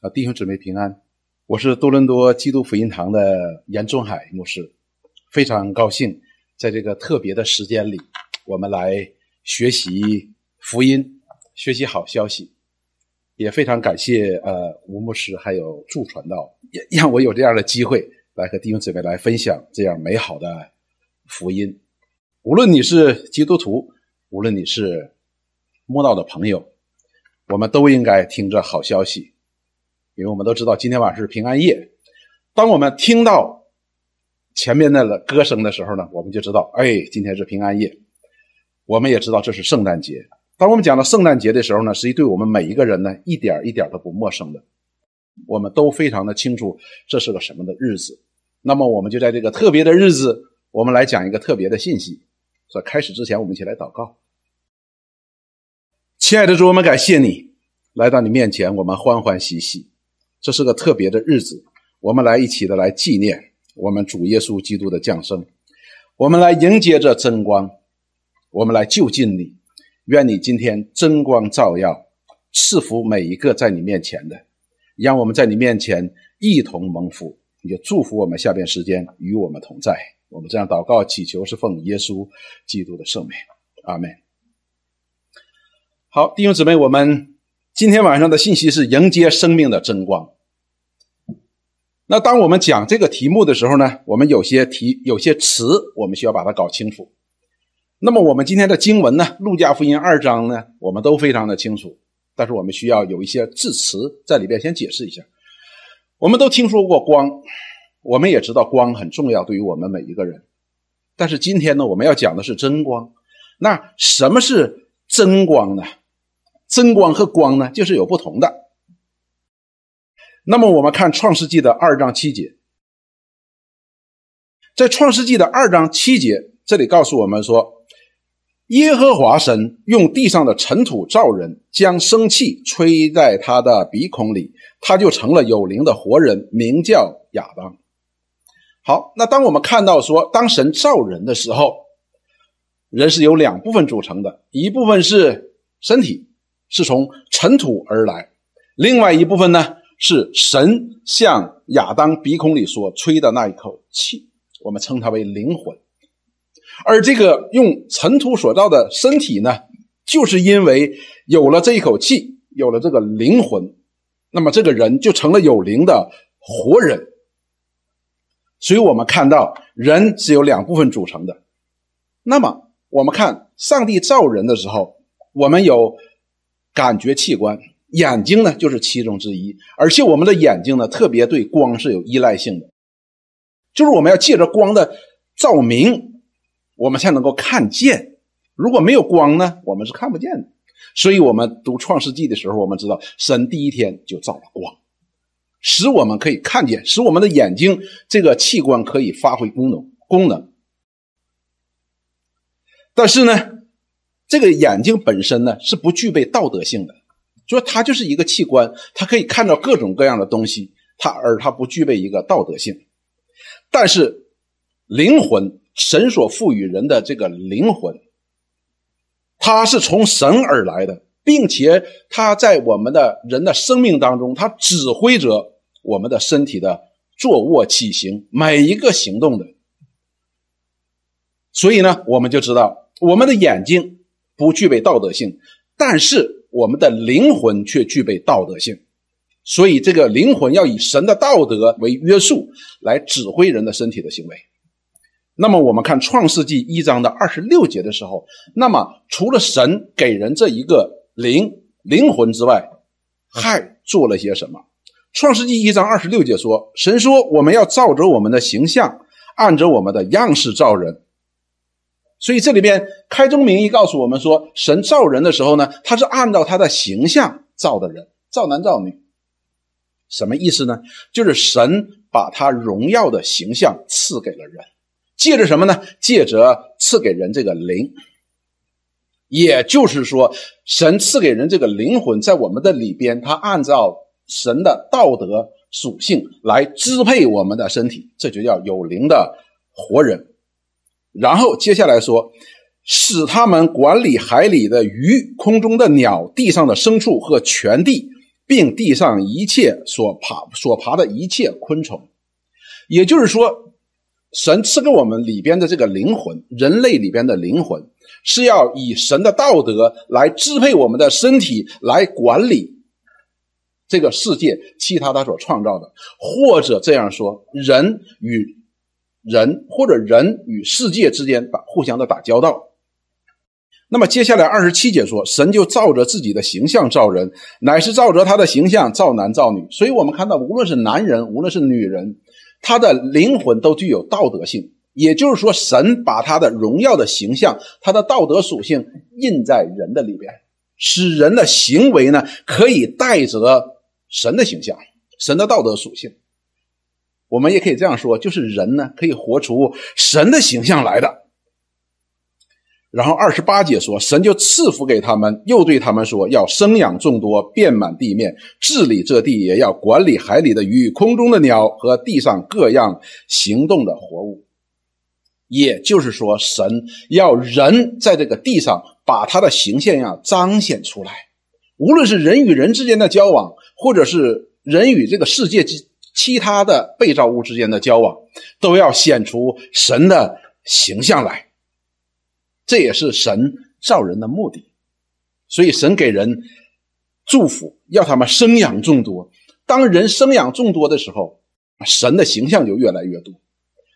啊，弟兄姊妹平安！我是多伦多基督福音堂的严仲海牧师，非常高兴在这个特别的时间里，我们来学习福音，学习好消息。也非常感谢呃吴牧师还有祝传道，也让我有这样的机会来和弟兄姊妹来分享这样美好的福音。无论你是基督徒，无论你是慕道的朋友，我们都应该听着好消息。因为我们都知道今天晚上是平安夜，当我们听到前面的歌声的时候呢，我们就知道，哎，今天是平安夜。我们也知道这是圣诞节。当我们讲到圣诞节的时候呢，实际对我们每一个人呢，一点一点都不陌生的。我们都非常的清楚这是个什么的日子。那么，我们就在这个特别的日子，我们来讲一个特别的信息。在开始之前，我们一起来祷告。亲爱的主，我们感谢你来到你面前，我们欢欢喜喜。这是个特别的日子，我们来一起的来纪念我们主耶稣基督的降生，我们来迎接着真光，我们来就近你，愿你今天真光照耀，赐福每一个在你面前的，让我们在你面前一同蒙福，也祝福我们下边时间与我们同在。我们这样祷告祈求是奉耶稣基督的圣名，阿门。好，弟兄姊妹，我们。今天晚上的信息是迎接生命的真光。那当我们讲这个题目的时候呢，我们有些题有些词，我们需要把它搞清楚。那么我们今天的经文呢，《路加福音》二章呢，我们都非常的清楚，但是我们需要有一些字词在里边先解释一下。我们都听说过光，我们也知道光很重要，对于我们每一个人。但是今天呢，我们要讲的是真光。那什么是真光呢？真光和光呢，就是有不同的。那么我们看《创世纪》的二章七节，在《创世纪》的二章七节，这里告诉我们说，耶和华神用地上的尘土造人，将生气吹在他的鼻孔里，他就成了有灵的活人，名叫亚当。好，那当我们看到说，当神造人的时候，人是由两部分组成的，一部分是身体。是从尘土而来，另外一部分呢是神向亚当鼻孔里所吹的那一口气，我们称它为灵魂。而这个用尘土所造的身体呢，就是因为有了这一口气，有了这个灵魂，那么这个人就成了有灵的活人。所以我们看到人是由两部分组成的。那么我们看上帝造人的时候，我们有。感觉器官，眼睛呢就是其中之一，而且我们的眼睛呢特别对光是有依赖性的，就是我们要借着光的照明，我们才能够看见。如果没有光呢，我们是看不见的。所以，我们读创世纪的时候，我们知道神第一天就造了光，使我们可以看见，使我们的眼睛这个器官可以发挥功能功能。但是呢？这个眼睛本身呢是不具备道德性的，就说它就是一个器官，它可以看到各种各样的东西，它而它不具备一个道德性。但是灵魂，神所赋予人的这个灵魂，它是从神而来的，并且它在我们的人的生命当中，它指挥着我们的身体的坐卧起行每一个行动的。所以呢，我们就知道我们的眼睛。不具备道德性，但是我们的灵魂却具备道德性，所以这个灵魂要以神的道德为约束，来指挥人的身体的行为。那么我们看创世纪一章的二十六节的时候，那么除了神给人这一个灵灵魂之外，还做了些什么？创世纪一章二十六节说：“神说，我们要照着我们的形象，按着我们的样式造人。”所以这里边开宗明义告诉我们说，神造人的时候呢，他是按照他的形象造的人，造男造女。什么意思呢？就是神把他荣耀的形象赐给了人，借着什么呢？借着赐给人这个灵。也就是说，神赐给人这个灵魂，在我们的里边，他按照神的道德属性来支配我们的身体，这就叫有灵的活人。然后接下来说，使他们管理海里的鱼、空中的鸟、地上的牲畜和全地，并地上一切所爬所爬的一切昆虫。也就是说，神赐给我们里边的这个灵魂，人类里边的灵魂，是要以神的道德来支配我们的身体，来管理这个世界其他他所创造的，或者这样说，人与人或者人与世界之间打互相的打交道。那么接下来二十七节说，神就照着自己的形象造人，乃是照着他的形象造男造女。所以我们看到，无论是男人，无论是女人。他的灵魂都具有道德性，也就是说，神把他的荣耀的形象、他的道德属性印在人的里边，使人的行为呢可以带着神的形象、神的道德属性。我们也可以这样说，就是人呢可以活出神的形象来的。然后二十八节说，神就赐福给他们，又对他们说，要生养众多，遍满地面，治理这地，也要管理海里的鱼、空中的鸟和地上各样行动的活物。也就是说，神要人在这个地上把他的形象要彰显出来，无论是人与人之间的交往，或者是人与这个世界之其他的被造物之间的交往，都要显出神的形象来。这也是神造人的目的，所以神给人祝福，要他们生养众多。当人生养众多的时候，神的形象就越来越多。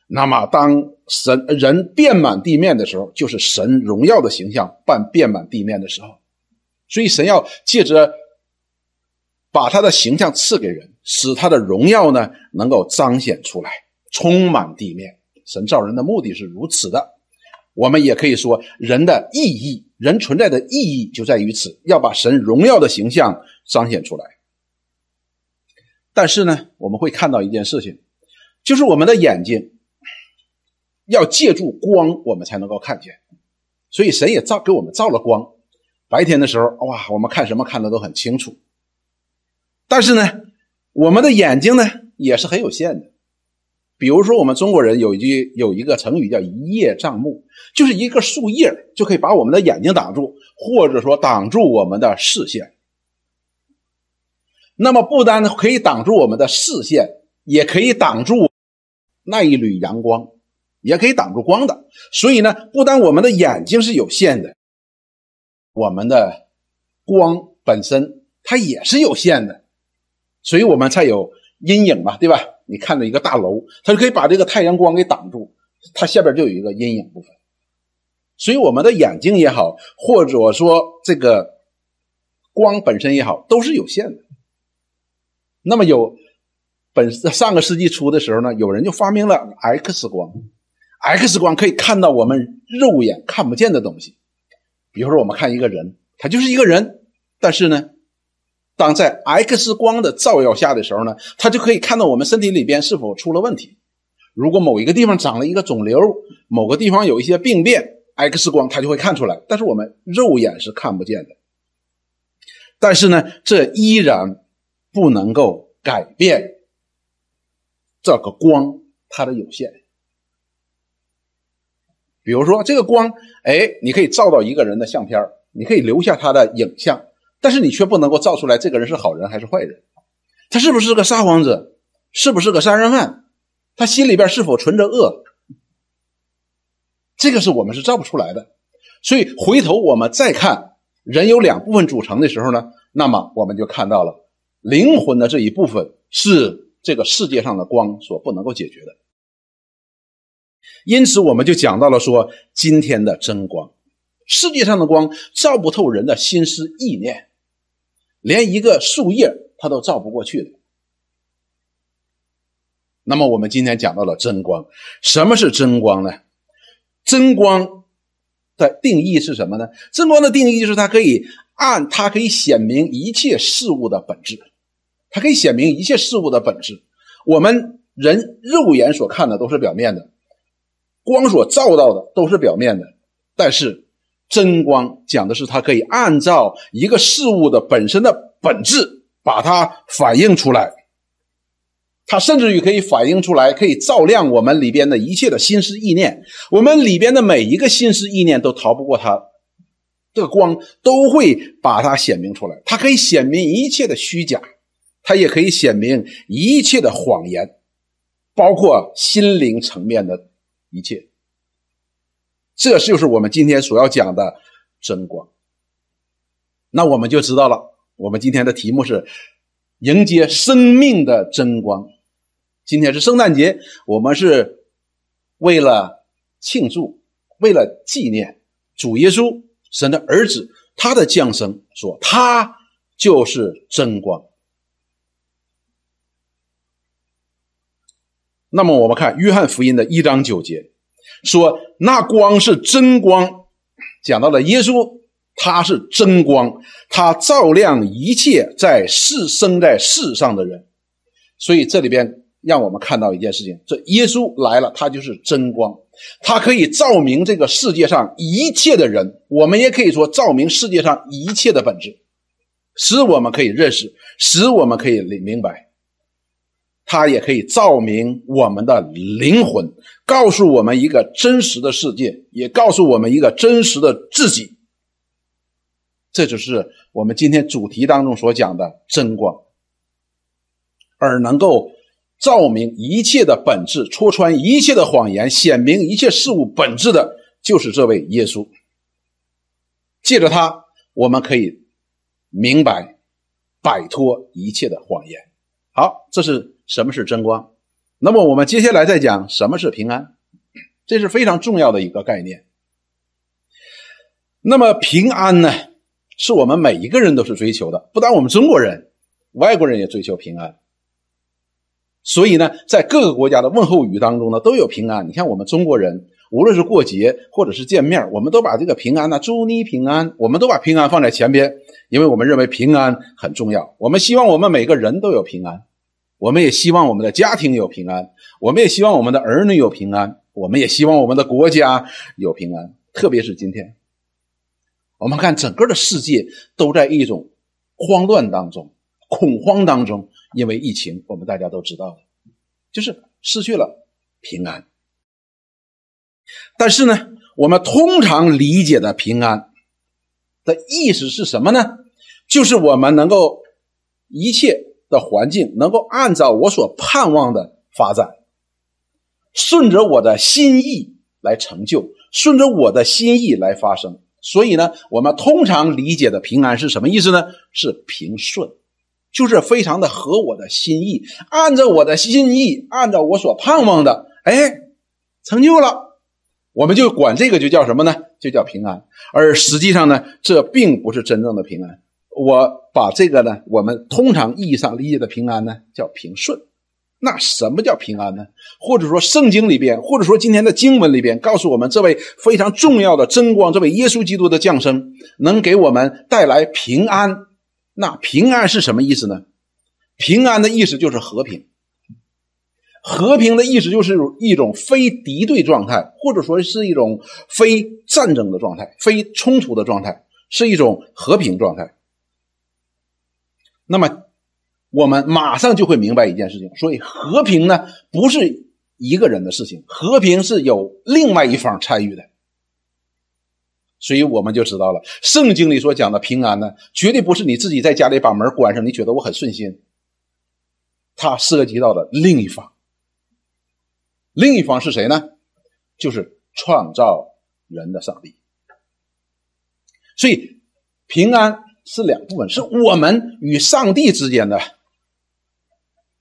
那么，当神人遍满地面的时候，就是神荣耀的形象半遍满地面的时候。所以，神要借着把他的形象赐给人，使他的荣耀呢能够彰显出来，充满地面。神造人的目的是如此的。我们也可以说，人的意义，人存在的意义就在于此，要把神荣耀的形象彰显出来。但是呢，我们会看到一件事情，就是我们的眼睛要借助光，我们才能够看见。所以神也造给我们造了光，白天的时候，哇，我们看什么看的都很清楚。但是呢，我们的眼睛呢也是很有限的。比如说，我们中国人有一句有一个成语叫“一叶障目”，就是一个树叶就可以把我们的眼睛挡住，或者说挡住我们的视线。那么，不单可以挡住我们的视线，也可以挡住那一缕阳光，也可以挡住光的。所以呢，不单我们的眼睛是有限的，我们的光本身它也是有限的，所以我们才有阴影嘛，对吧？你看到一个大楼，它就可以把这个太阳光给挡住，它下边就有一个阴影部分。所以我们的眼睛也好，或者说这个光本身也好，都是有限的。那么有本上个世纪初的时候呢，有人就发明了 X 光，X 光可以看到我们肉眼看不见的东西。比如说我们看一个人，他就是一个人，但是呢。当在 X 光的照耀下的时候呢，它就可以看到我们身体里边是否出了问题。如果某一个地方长了一个肿瘤，某个地方有一些病变，X 光它就会看出来，但是我们肉眼是看不见的。但是呢，这依然不能够改变这个光它的有限。比如说，这个光，哎，你可以照到一个人的相片你可以留下他的影像。但是你却不能够造出来，这个人是好人还是坏人？他是不是个撒谎者？是不是个杀人犯？他心里边是否存着恶？这个是我们是造不出来的。所以回头我们再看人有两部分组成的时候呢，那么我们就看到了灵魂的这一部分是这个世界上的光所不能够解决的。因此，我们就讲到了说今天的真光，世界上的光照不透人的心思意念。连一个树叶它都照不过去的。那么我们今天讲到了真光，什么是真光呢？真光的定义是什么呢？真光的定义就是它可以按它可以显明一切事物的本质，它可以显明一切事物的本质。我们人肉眼所看的都是表面的，光所照到的都是表面的，但是。真光讲的是，它可以按照一个事物的本身的本质，把它反映出来。它甚至于可以反映出来，可以照亮我们里边的一切的心思意念。我们里边的每一个心思意念都逃不过它这个光都会把它显明出来。它可以显明一切的虚假，它也可以显明一切的谎言，包括心灵层面的一切。这就是我们今天所要讲的真光。那我们就知道了，我们今天的题目是迎接生命的真光。今天是圣诞节，我们是为了庆祝，为了纪念主耶稣神的儿子他的降生，说他就是真光。那么我们看约翰福音的一章九节，说那光是真光，讲到了耶稣。他是真光，他照亮一切在世生在世上的人，所以这里边让我们看到一件事情：这耶稣来了，他就是真光，他可以照明这个世界上一切的人。我们也可以说照明世界上一切的本质，使我们可以认识，使我们可以明明白。他也可以照明我们的灵魂，告诉我们一个真实的世界，也告诉我们一个真实的自己。这就是我们今天主题当中所讲的真光，而能够照明一切的本质，戳穿一切的谎言，显明一切事物本质的，就是这位耶稣。借着他，我们可以明白，摆脱一切的谎言。好，这是什么是真光？那么我们接下来再讲什么是平安，这是非常重要的一个概念。那么平安呢？是我们每一个人都是追求的，不但我们中国人，外国人也追求平安。所以呢，在各个国家的问候语当中呢，都有平安。你看我们中国人，无论是过节或者是见面，我们都把这个平安呢，祝你平安，我们都把平安放在前边，因为我们认为平安很重要。我们希望我们每个人都有平安，我们也希望我们的家庭有平安，我们也希望我们的儿女有平安，我们也希望我们的国家有平安，特别是今天。我们看整个的世界都在一种慌乱当中、恐慌当中，因为疫情，我们大家都知道了，就是失去了平安。但是呢，我们通常理解的平安的意思是什么呢？就是我们能够一切的环境能够按照我所盼望的发展，顺着我的心意来成就，顺着我的心意来发生。所以呢，我们通常理解的平安是什么意思呢？是平顺，就是非常的合我的心意，按照我的心意，按照我所盼望的，哎，成就了，我们就管这个就叫什么呢？就叫平安。而实际上呢，这并不是真正的平安。我把这个呢，我们通常意义上理解的平安呢，叫平顺。那什么叫平安呢？或者说圣经里边，或者说今天的经文里边，告诉我们这位非常重要的真光，这位耶稣基督的降生，能给我们带来平安。那平安是什么意思呢？平安的意思就是和平。和平的意思就是一种非敌对状态，或者说是一种非战争的状态，非冲突的状态，是一种和平状态。那么。我们马上就会明白一件事情，所以和平呢不是一个人的事情，和平是有另外一方参与的，所以我们就知道了，圣经里所讲的平安呢，绝对不是你自己在家里把门关上，你觉得我很顺心，它涉及到的另一方，另一方是谁呢？就是创造人的上帝，所以平安是两部分，是我们与上帝之间的。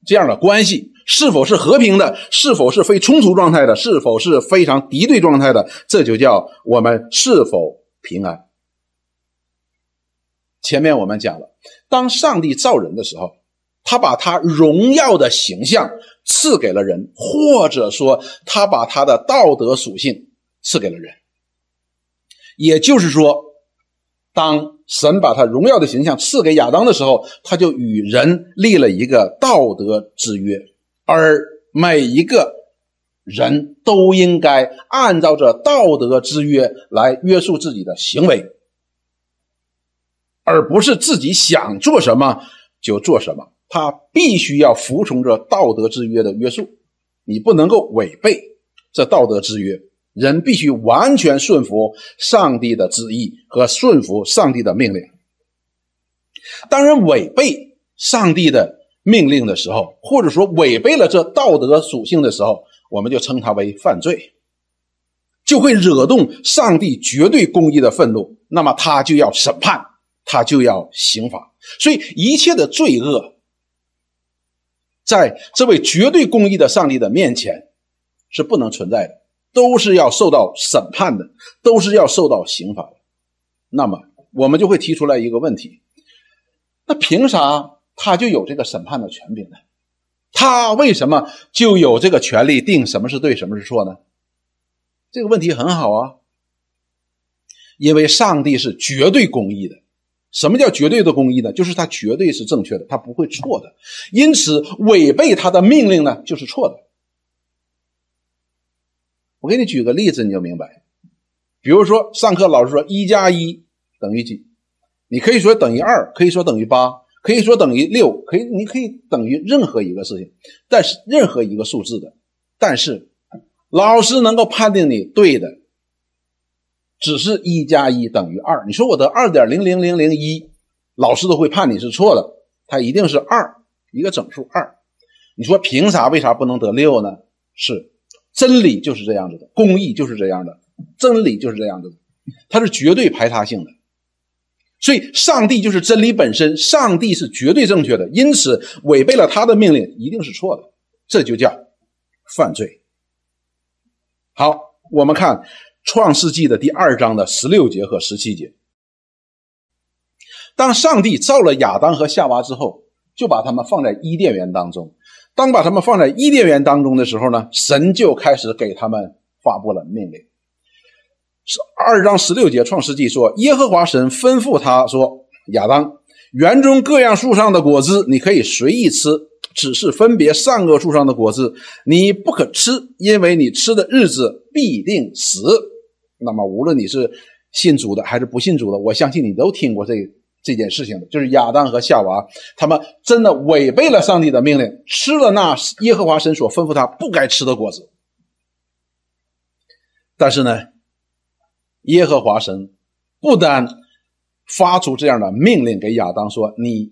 这样的关系是否是和平的？是否是非冲突状态的？是否是非常敌对状态的？这就叫我们是否平安。前面我们讲了，当上帝造人的时候，他把他荣耀的形象赐给了人，或者说他把他的道德属性赐给了人。也就是说，当神把他荣耀的形象赐给亚当的时候，他就与人立了一个道德之约，而每一个人都应该按照这道德之约来约束自己的行为，而不是自己想做什么就做什么。他必须要服从这道德之约的约束，你不能够违背这道德之约，人必须完全顺服上帝的旨意和顺服上帝的命令。当人违背上帝的命令的时候，或者说违背了这道德属性的时候，我们就称它为犯罪，就会惹动上帝绝对公义的愤怒，那么他就要审判，他就要刑罚。所以一切的罪恶，在这位绝对公义的上帝的面前是不能存在的，都是要受到审判的，都是要受到刑罚的。那么我们就会提出来一个问题。那凭啥他就有这个审判的权柄呢？他为什么就有这个权利定什么是对，什么是错呢？这个问题很好啊，因为上帝是绝对公义的。什么叫绝对的公义呢？就是他绝对是正确的，他不会错的。因此，违背他的命令呢，就是错的。我给你举个例子，你就明白。比如说，上课老师说一加一等于几？你可以说等于二，可以说等于八，可以说等于六，可以，你可以等于任何一个事情，但是任何一个数字的，但是老师能够判定你对的，只是一加一等于二。你说我得二点零零零零一，老师都会判你是错的，它一定是二，一个整数二。你说凭啥？为啥不能得六呢？是真理就是这样子的，公义就是这样的，真理就是这样子的，它是绝对排他性的。所以，上帝就是真理本身，上帝是绝对正确的，因此违背了他的命令一定是错的，这就叫犯罪。好，我们看《创世纪》的第二章的十六节和十七节。当上帝造了亚当和夏娃之后，就把他们放在伊甸园当中。当把他们放在伊甸园当中的时候呢，神就开始给他们发布了命令。是二章十六节，创世纪说：“耶和华神吩咐他说，亚当，园中各样树上的果子你可以随意吃，只是分别善恶树上的果子你不可吃，因为你吃的日子必定死。”那么，无论你是信主的还是不信主的，我相信你都听过这这件事情，就是亚当和夏娃他们真的违背了上帝的命令，吃了那耶和华神所吩咐他不该吃的果子。但是呢？耶和华神不单发出这样的命令给亚当说：“你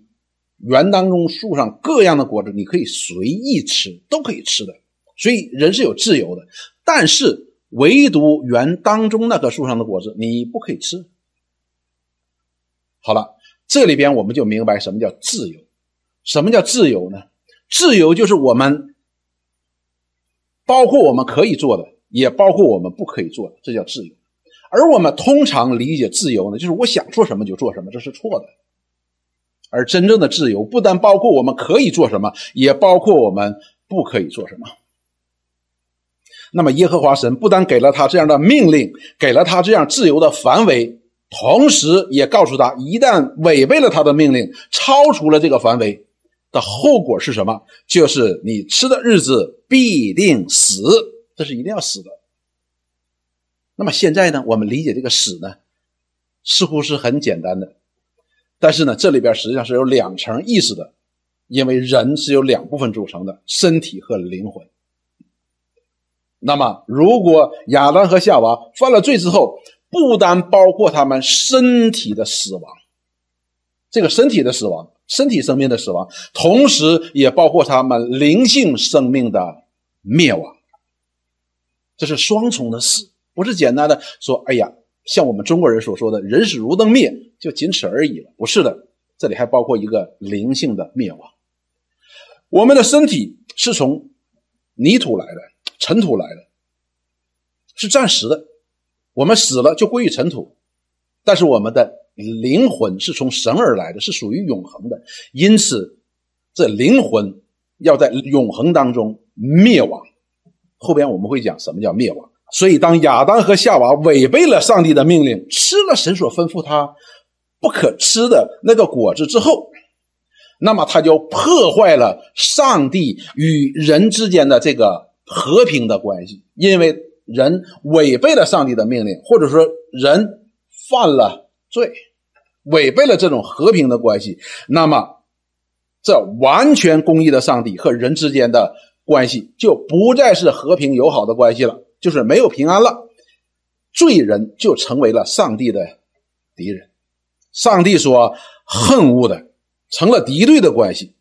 园当中树上各样的果子，你可以随意吃，都可以吃的。所以人是有自由的。但是唯独园当中那棵树上的果子，你不可以吃。”好了，这里边我们就明白什么叫自由。什么叫自由呢？自由就是我们包括我们可以做的，也包括我们不可以做的，这叫自由。而我们通常理解自由呢，就是我想做什么就做什么，这是错的。而真正的自由不单包括我们可以做什么，也包括我们不可以做什么。那么，耶和华神不单给了他这样的命令，给了他这样自由的范围，同时也告诉他，一旦违背了他的命令，超出了这个范围的后果是什么？就是你吃的日子必定死，这是一定要死的。那么现在呢，我们理解这个死呢，似乎是很简单的，但是呢，这里边实际上是有两层意思的，因为人是由两部分组成的，身体和灵魂。那么，如果亚当和夏娃犯了罪之后，不单包括他们身体的死亡，这个身体的死亡，身体生命的死亡，同时也包括他们灵性生命的灭亡，这是双重的死。不是简单的说，哎呀，像我们中国人所说的“人死如灯灭”，就仅此而已了。不是的，这里还包括一个灵性的灭亡。我们的身体是从泥土来的，尘土来的，是暂时的。我们死了就归于尘土，但是我们的灵魂是从神而来的，是属于永恒的。因此，这灵魂要在永恒当中灭亡。后边我们会讲什么叫灭亡。所以，当亚当和夏娃违背了上帝的命令，吃了神所吩咐他不可吃的那个果子之后，那么他就破坏了上帝与人之间的这个和平的关系。因为人违背了上帝的命令，或者说人犯了罪，违背了这种和平的关系，那么这完全公义的上帝和人之间的关系就不再是和平友好的关系了。就是没有平安了，罪人就成为了上帝的敌人，上帝所恨恶的，成了敌对的关系。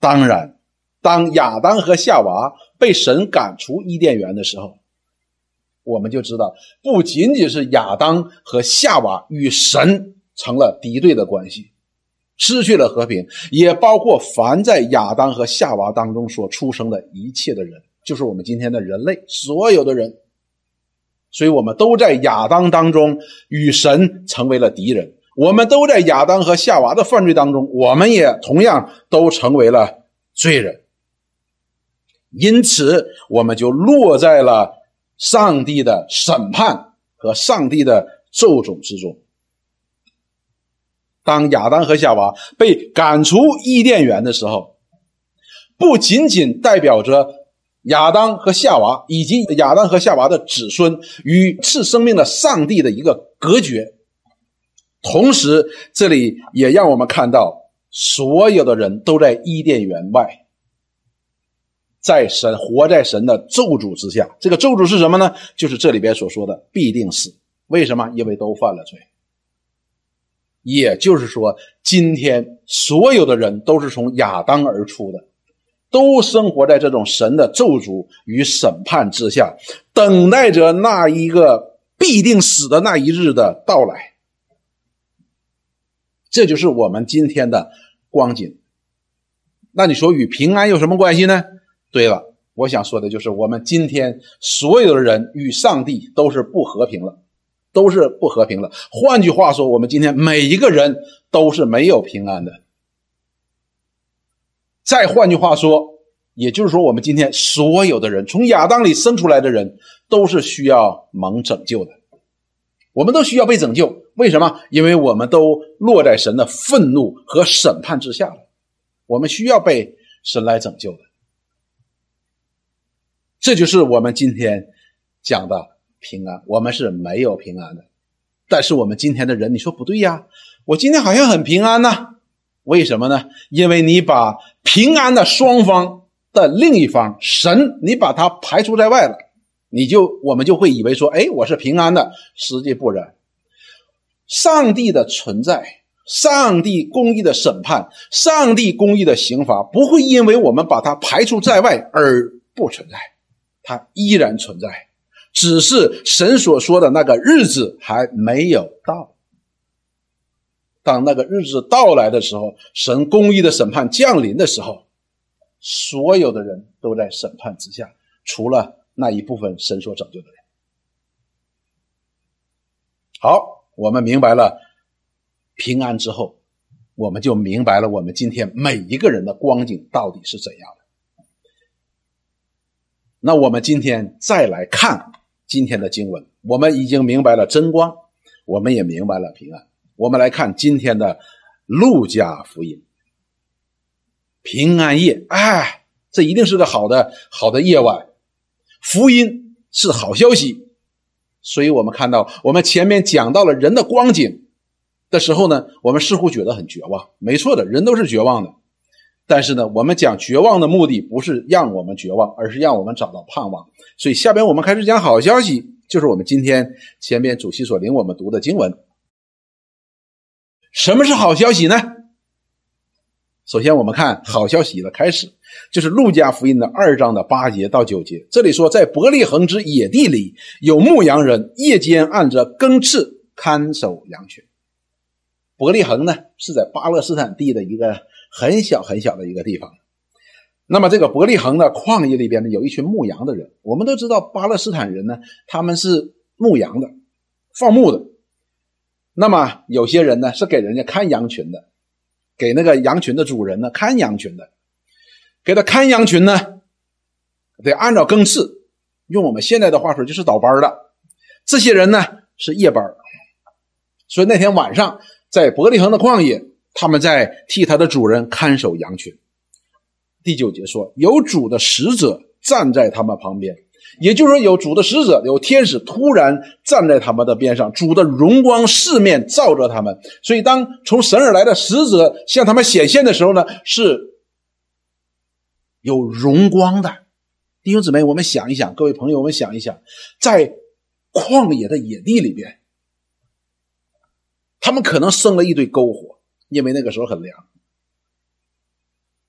当然，当亚当和夏娃被神赶出伊甸园的时候，我们就知道，不仅仅是亚当和夏娃与神成了敌对的关系，失去了和平，也包括凡在亚当和夏娃当中所出生的一切的人，就是我们今天的人类，所有的人。所以，我们都在亚当当中与神成为了敌人；我们都在亚当和夏娃的犯罪当中，我们也同样都成为了罪人。因此，我们就落在了上帝的审判和上帝的咒诅之中。当亚当和夏娃被赶出伊甸园的时候，不仅仅代表着。亚当和夏娃以及亚当和夏娃的子孙与赐生命的上帝的一个隔绝，同时这里也让我们看到，所有的人都在伊甸园外，在神活在神的咒诅之下。这个咒诅是什么呢？就是这里边所说的必定死。为什么？因为都犯了罪。也就是说，今天所有的人都是从亚当而出的。都生活在这种神的咒诅与审判之下，等待着那一个必定死的那一日的到来。这就是我们今天的光景。那你说与平安有什么关系呢？对了，我想说的就是我们今天所有的人与上帝都是不和平了，都是不和平了。换句话说，我们今天每一个人都是没有平安的。再换句话说，也就是说，我们今天所有的人，从亚当里生出来的人，都是需要蒙拯救的。我们都需要被拯救。为什么？因为我们都落在神的愤怒和审判之下了。我们需要被神来拯救的。这就是我们今天讲的平安。我们是没有平安的。但是我们今天的人，你说不对呀？我今天好像很平安呐。为什么呢？因为你把平安的双方的另一方神，你把它排除在外了，你就我们就会以为说，哎，我是平安的，实际不然。上帝的存在，上帝公义的审判，上帝公义的刑罚，不会因为我们把它排除在外而不存在，它依然存在，只是神所说的那个日子还没有到。当那个日子到来的时候，神公义的审判降临的时候，所有的人都在审判之下，除了那一部分神所拯救的人。好，我们明白了平安之后，我们就明白了我们今天每一个人的光景到底是怎样的。那我们今天再来看今天的经文，我们已经明白了真光，我们也明白了平安。我们来看今天的路加福音，平安夜，哎，这一定是个好的好的夜晚。福音是好消息，所以我们看到，我们前面讲到了人的光景的时候呢，我们似乎觉得很绝望。没错的，人都是绝望的。但是呢，我们讲绝望的目的不是让我们绝望，而是让我们找到盼望。所以下边我们开始讲好消息，就是我们今天前面主席所领我们读的经文。什么是好消息呢？首先，我们看好消息的开始，就是路加福音的二章的八节到九节。这里说，在伯利恒之野地里，有牧羊人夜间按着更次看守羊群。伯利恒呢，是在巴勒斯坦地的一个很小很小的一个地方。那么，这个伯利恒的旷野里边呢，有一群牧羊的人。我们都知道，巴勒斯坦人呢，他们是牧羊的，放牧的。那么有些人呢是给人家看羊群的，给那个羊群的主人呢看羊群的，给他看羊群呢，得按照更次，用我们现在的话说就是倒班的。这些人呢是夜班，所以那天晚上在伯利恒的旷野，他们在替他的主人看守羊群。第九节说，有主的使者站在他们旁边。也就是说，有主的使者，有天使突然站在他们的边上，主的荣光四面照着他们。所以，当从神而来的使者向他们显现的时候呢，是有荣光的。弟兄姊妹，我们想一想，各位朋友，我们想一想，在旷野的野地里边，他们可能生了一堆篝火，因为那个时候很凉。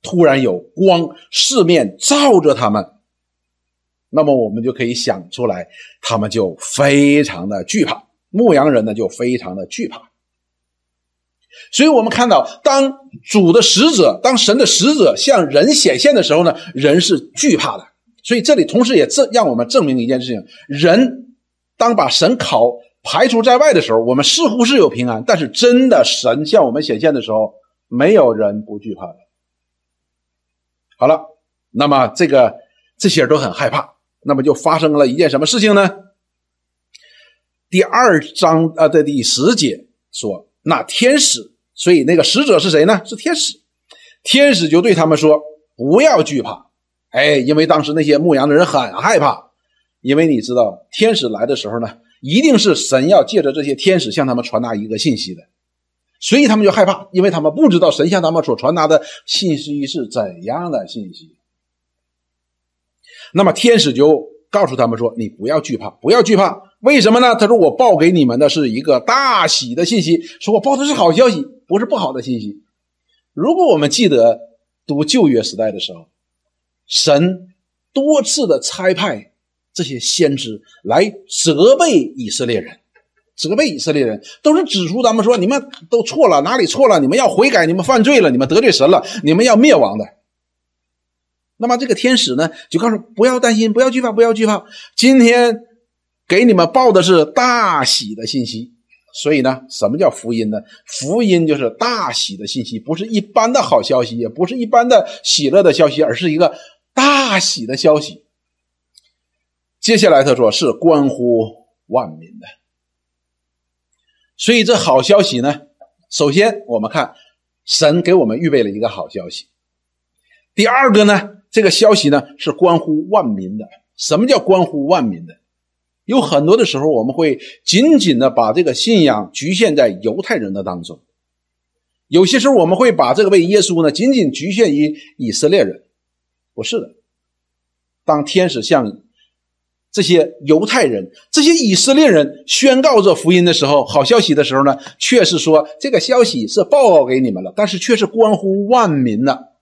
突然有光四面照着他们，那么我们就可以想出来，他们就非常的惧怕。牧羊人呢，就非常的惧怕。所以我们看到，当主的使者，当神的使者向人显现的时候呢，人是惧怕的。所以这里同时也证让我们证明一件事情：人当把神考排除在外的时候，我们似乎是有平安；但是真的神向我们显现的时候，没有人不惧怕的。好了，那么这个这些人都很害怕，那么就发生了一件什么事情呢？第二章啊的第十节说。那天使，所以那个使者是谁呢？是天使。天使就对他们说：“不要惧怕。”哎，因为当时那些牧羊的人很害怕，因为你知道，天使来的时候呢，一定是神要借着这些天使向他们传达一个信息的，所以他们就害怕，因为他们不知道神向他们所传达的信息是怎样的信息。那么天使就告诉他们说：“你不要惧怕，不要惧怕。”为什么呢？他说：“我报给你们的是一个大喜的信息，说我报的是好消息，不是不好的信息。”如果我们记得读旧约时代的时候，神多次的差派这些先知来责备以色列人，责备以色列人，都是指出他们说：“你们都错了，哪里错了？你们要悔改，你们犯罪了，你们得罪神了，你们要灭亡的。”那么这个天使呢，就告诉不要担心，不要惧怕，不要惧怕，今天。给你们报的是大喜的信息，所以呢，什么叫福音呢？福音就是大喜的信息，不是一般的好消息，也不是一般的喜乐的消息，而是一个大喜的消息。接下来他说是关乎万民的，所以这好消息呢，首先我们看神给我们预备了一个好消息。第二个呢，这个消息呢是关乎万民的。什么叫关乎万民的？有很多的时候，我们会紧紧的把这个信仰局限在犹太人的当中；有些时候，我们会把这个为耶稣呢，仅仅局限于以色列人。不是的，当天使向这些犹太人、这些以色列人宣告这福音的时候，好消息的时候呢，却是说这个消息是报告给你们了，但是却是关乎万民的，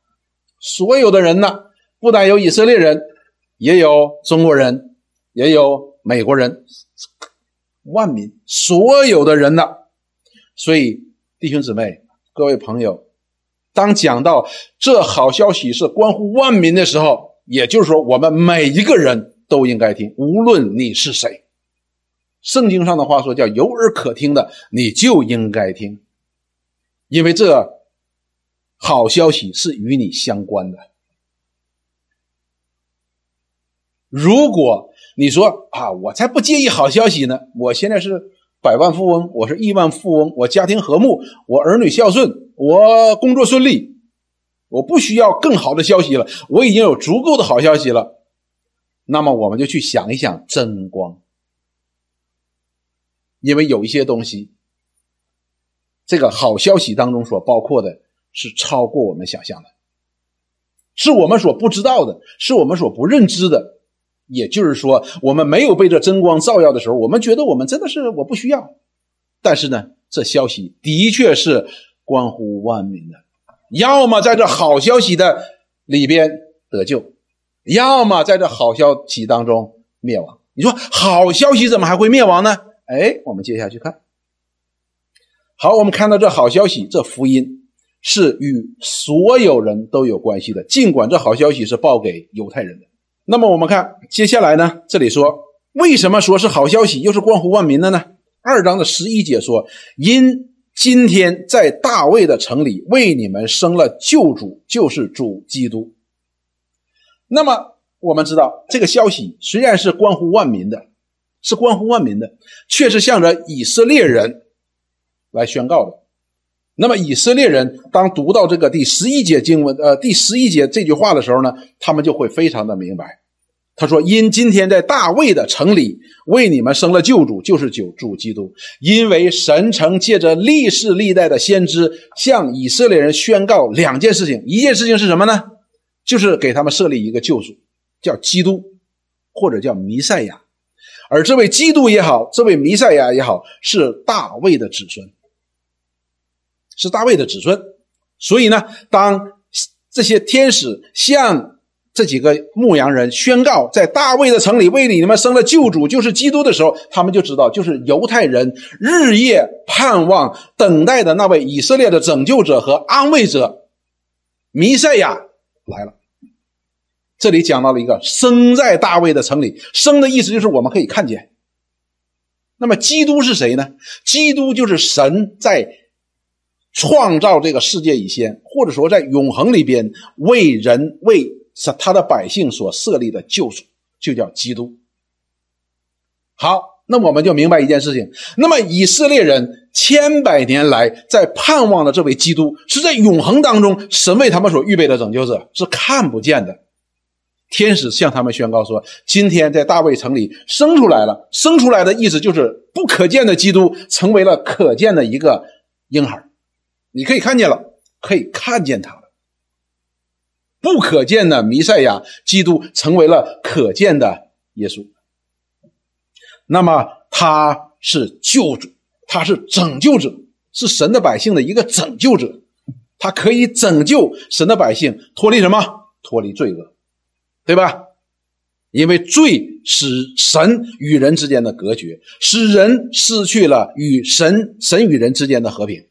所有的人呢，不但有以色列人，也有中国人，也有。美国人，万民，所有的人呢？所以，弟兄姊妹，各位朋友，当讲到这好消息是关乎万民的时候，也就是说，我们每一个人都应该听，无论你是谁。圣经上的话说叫“有耳可听的，你就应该听”，因为这好消息是与你相关的。如果你说啊，我才不介意好消息呢！我现在是百万富翁，我是亿万富翁，我家庭和睦，我儿女孝顺，我工作顺利，我不需要更好的消息了，我已经有足够的好消息了。那么我们就去想一想真光，因为有一些东西，这个好消息当中所包括的是超过我们想象的，是我们所不知道的，是我们所不认知的。也就是说，我们没有被这真光照耀的时候，我们觉得我们真的是我不需要。但是呢，这消息的确是关乎万民的，要么在这好消息的里边得救，要么在这好消息当中灭亡。你说好消息怎么还会灭亡呢？哎，我们接下去看。好，我们看到这好消息，这福音是与所有人都有关系的，尽管这好消息是报给犹太人的。那么我们看接下来呢？这里说为什么说是好消息，又是关乎万民的呢？二章的十一节说：“因今天在大卫的城里为你们生了救主，就是主基督。”那么我们知道这个消息虽然是关乎万民的，是关乎万民的，却是向着以色列人来宣告的。那么以色列人当读到这个第十一节经文，呃，第十一节这句话的时候呢，他们就会非常的明白。他说：“因今天在大卫的城里为你们生了救主，就是救主基督。因为神曾借着历世历代的先知向以色列人宣告两件事情，一件事情是什么呢？就是给他们设立一个救主，叫基督，或者叫弥赛亚。而这位基督也好，这位弥赛亚也好，是大卫的子孙，是大卫的子孙。所以呢，当这些天使向这几个牧羊人宣告，在大卫的城里为你们生了救主，就是基督的时候，他们就知道，就是犹太人日夜盼望、等待的那位以色列的拯救者和安慰者弥赛亚来了。这里讲到了一个生在大卫的城里，生的意思就是我们可以看见。那么基督是谁呢？基督就是神在创造这个世界以前，或者说在永恒里边为人为他的百姓所设立的救主，就叫基督。好，那我们就明白一件事情：那么以色列人千百年来在盼望的这位基督，是在永恒当中神为他们所预备的拯救者，是看不见的。天使向他们宣告说：“今天在大卫城里生出来了。生出来的意思就是不可见的基督成为了可见的一个婴孩，你可以看见了，可以看见他了。不可见的弥赛亚基督成为了可见的耶稣。那么他是救主，他是拯救者，是神的百姓的一个拯救者。他可以拯救神的百姓脱离什么？脱离罪恶。”对吧？因为罪使神与人之间的隔绝，使人失去了与神、神与人之间的和平。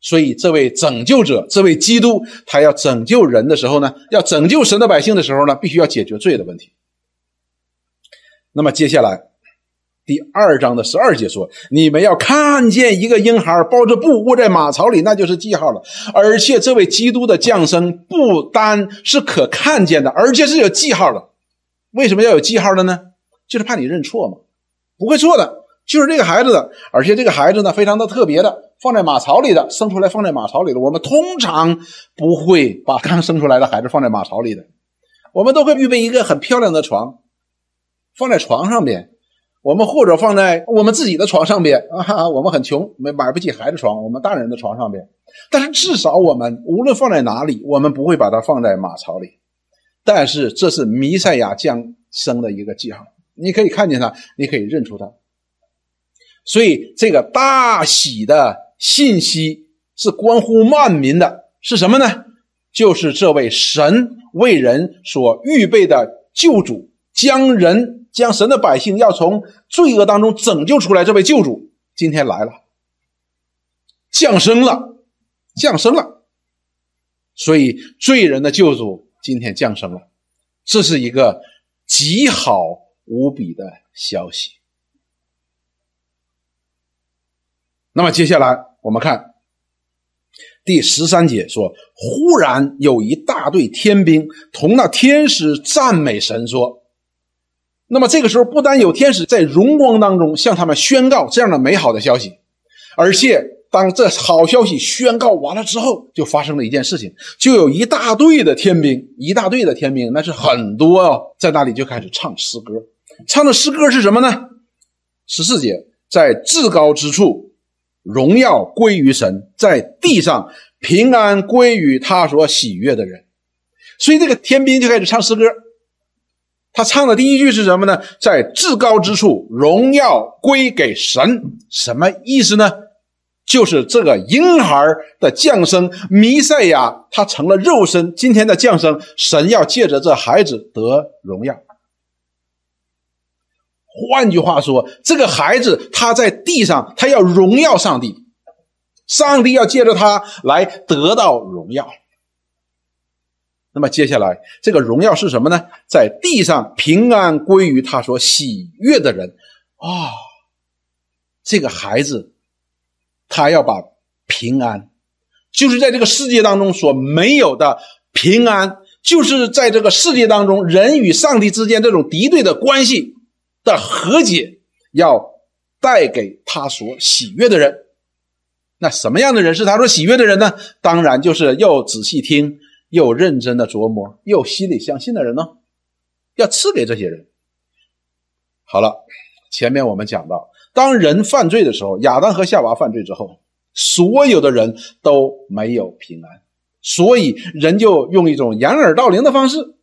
所以，这位拯救者，这位基督，他要拯救人的时候呢，要拯救神的百姓的时候呢，必须要解决罪的问题。那么，接下来。第二章的十二节说：“你们要看见一个婴孩包着布卧在马槽里，那就是记号了。而且这位基督的降生不单是可看见的，而且是有记号的。为什么要有记号的呢？就是怕你认错嘛，不会错的，就是这个孩子的。而且这个孩子呢，非常的特别的，放在马槽里的，生出来放在马槽里的。我们通常不会把刚生出来的孩子放在马槽里的，我们都会预备一个很漂亮的床，放在床上边。”我们或者放在我们自己的床上边啊，我们很穷，没买不起孩子床，我们大人的床上边。但是至少我们无论放在哪里，我们不会把它放在马槽里。但是这是弥赛亚降生的一个记号，你可以看见它，你可以认出它。所以这个大喜的信息是关乎万民的，是什么呢？就是这位神为人所预备的救主，将人。将神的百姓要从罪恶当中拯救出来，这位救主今天来了，降生了，降生了。所以罪人的救主今天降生了，这是一个极好无比的消息。那么接下来我们看第十三节说：“忽然有一大队天兵同那天使赞美神说。”那么这个时候，不单有天使在荣光当中向他们宣告这样的美好的消息，而且当这好消息宣告完了之后，就发生了一件事情，就有一大队的天兵，一大队的天兵，那是很多哦，在那里就开始唱诗歌，唱的诗歌是什么呢？十四节，在至高之处，荣耀归于神，在地上平安归于他所喜悦的人，所以这个天兵就开始唱诗歌。他唱的第一句是什么呢？在至高之处，荣耀归给神。什么意思呢？就是这个婴孩的降生，弥赛亚他成了肉身。今天的降生，神要借着这孩子得荣耀。换句话说，这个孩子他在地上，他要荣耀上帝，上帝要借着他来得到荣耀。那么接下来，这个荣耀是什么呢？在地上平安归于他所喜悦的人啊！这个孩子，他要把平安，就是在这个世界当中所没有的平安，就是在这个世界当中人与上帝之间这种敌对的关系的和解，要带给他所喜悦的人。那什么样的人是他所喜悦的人呢？当然就是要仔细听。又认真的琢磨，又心里相信的人呢，要赐给这些人。好了，前面我们讲到，当人犯罪的时候，亚当和夏娃犯罪之后，所有的人都没有平安，所以人就用一种掩耳盗铃的方式，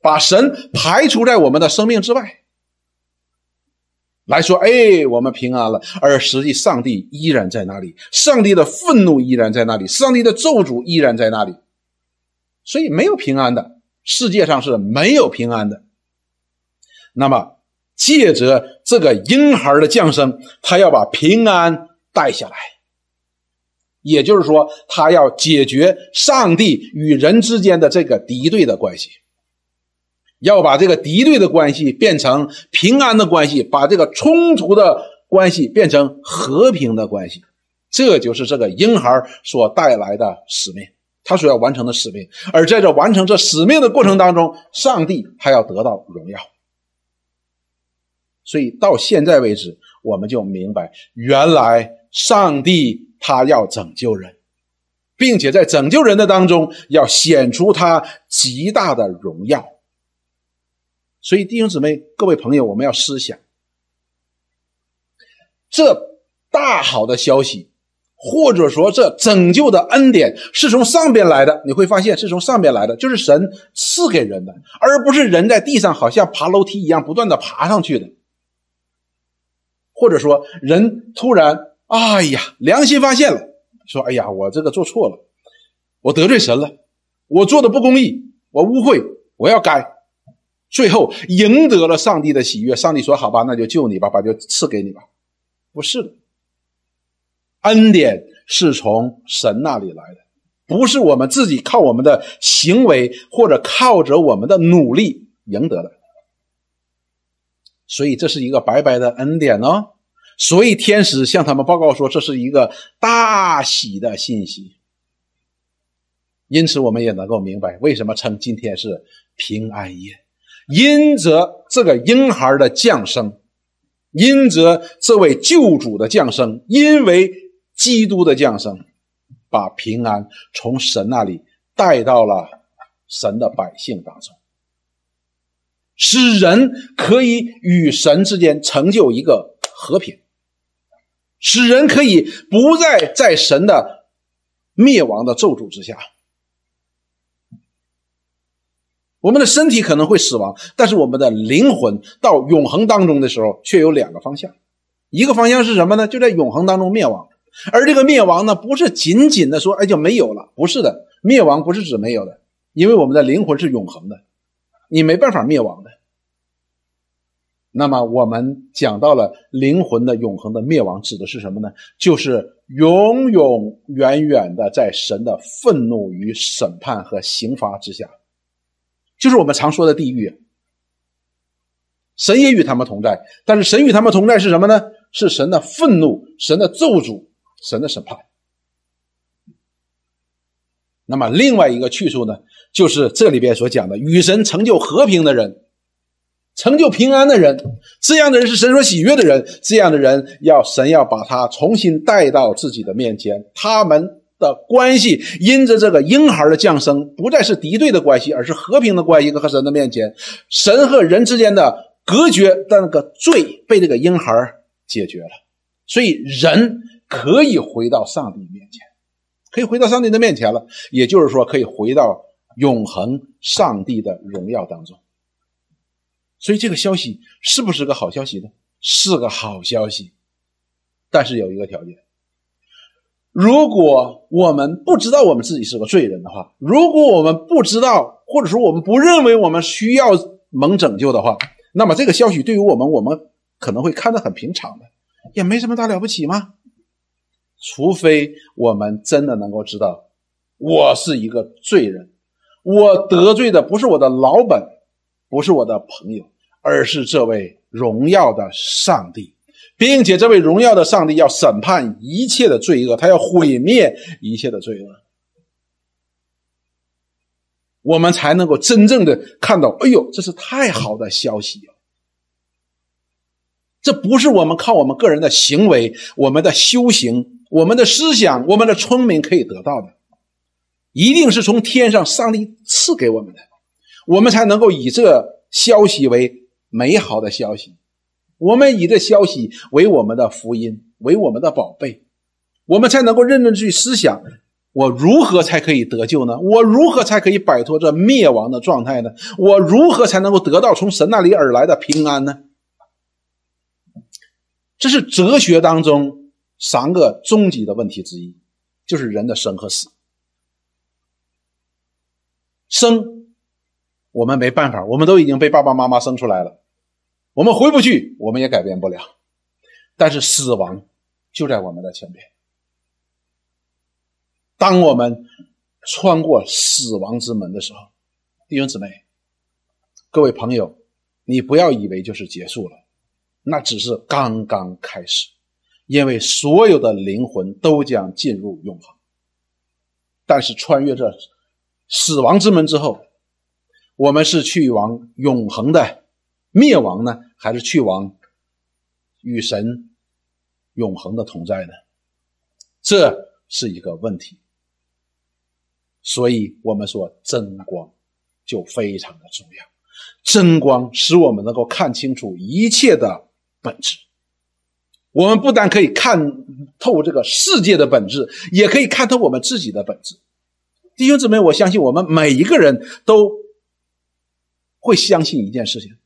把神排除在我们的生命之外。来说，哎，我们平安了。而实际上帝依然在那里，上帝的愤怒依然在那里，上帝的咒诅依然在那里，所以没有平安的，世界上是没有平安的。那么，借着这个婴孩的降生，他要把平安带下来，也就是说，他要解决上帝与人之间的这个敌对的关系。要把这个敌对的关系变成平安的关系，把这个冲突的关系变成和平的关系，这就是这个婴孩所带来的使命，他所要完成的使命。而在这完成这使命的过程当中，上帝还要得到荣耀。所以到现在为止，我们就明白，原来上帝他要拯救人，并且在拯救人的当中要显出他极大的荣耀。所以，弟兄姊妹、各位朋友，我们要思想，这大好的消息，或者说这拯救的恩典，是从上边来的。你会发现，是从上边来的，就是神赐给人的，而不是人在地上好像爬楼梯一样不断的爬上去的。或者说，人突然，哎呀，良心发现了，说：“哎呀，我这个做错了，我得罪神了，我做的不公义，我污秽，我要改。”最后赢得了上帝的喜悦，上帝说：“好吧，那就救你吧，把就赐给你吧。”不是的，恩典是从神那里来的，不是我们自己靠我们的行为或者靠着我们的努力赢得的。所以这是一个白白的恩典哦。所以天使向他们报告说，这是一个大喜的信息。因此，我们也能够明白为什么称今天是平安夜。因着这个婴孩的降生，因着这位救主的降生，因为基督的降生，把平安从神那里带到了神的百姓当中，使人可以与神之间成就一个和平，使人可以不再在神的灭亡的咒诅之下。我们的身体可能会死亡，但是我们的灵魂到永恒当中的时候，却有两个方向。一个方向是什么呢？就在永恒当中灭亡。而这个灭亡呢，不是仅仅的说，哎，就没有了。不是的，灭亡不是指没有的，因为我们的灵魂是永恒的，你没办法灭亡的。那么我们讲到了灵魂的永恒的灭亡，指的是什么呢？就是永永远远的在神的愤怒与审判和刑罚之下。就是我们常说的地狱，神也与他们同在，但是神与他们同在是什么呢？是神的愤怒、神的咒诅、神的审判。那么另外一个去处呢，就是这里边所讲的与神成就和平的人，成就平安的人，这样的人是神所喜悦的人，这样的人要神要把他重新带到自己的面前，他们。的关系，因着这个婴孩的降生，不再是敌对的关系，而是和平的关系。和神的面前，神和人之间的隔绝的那个罪被这个婴孩解决了，所以人可以回到上帝面前，可以回到上帝的面前了。也就是说，可以回到永恒上帝的荣耀当中。所以，这个消息是不是个好消息呢？是个好消息，但是有一个条件。如果我们不知道我们自己是个罪人的话，如果我们不知道，或者说我们不认为我们需要蒙拯救的话，那么这个消息对于我们，我们可能会看得很平常的，也没什么大了不起吗？除非我们真的能够知道，我是一个罪人，我得罪的不是我的老本，不是我的朋友，而是这位荣耀的上帝。并且，这位荣耀的上帝要审判一切的罪恶，他要毁灭一切的罪恶，我们才能够真正的看到。哎呦，这是太好的消息了！这不是我们靠我们个人的行为、我们的修行、我们的思想、我们的聪明可以得到的，一定是从天上上帝赐给我们的，我们才能够以这消息为美好的消息。我们以这消息为我们的福音，为我们的宝贝，我们才能够认真去思想：我如何才可以得救呢？我如何才可以摆脱这灭亡的状态呢？我如何才能够得到从神那里而来的平安呢？这是哲学当中三个终极的问题之一，就是人的生和死。生，我们没办法，我们都已经被爸爸妈妈生出来了，我们回不去，我们也改变不了。但是死亡就在我们的前边。当我们穿过死亡之门的时候，弟兄姊妹、各位朋友，你不要以为就是结束了，那只是刚刚开始，因为所有的灵魂都将进入永恒。但是穿越这死亡之门之后，我们是去往永恒的灭亡呢，还是去往与神永恒的同在呢？这是一个问题。所以我们说真光就非常的重要，真光使我们能够看清楚一切的本质。我们不但可以看透这个世界的本质，也可以看透我们自己的本质。弟兄姊妹，我相信我们每一个人都会相信一件事情：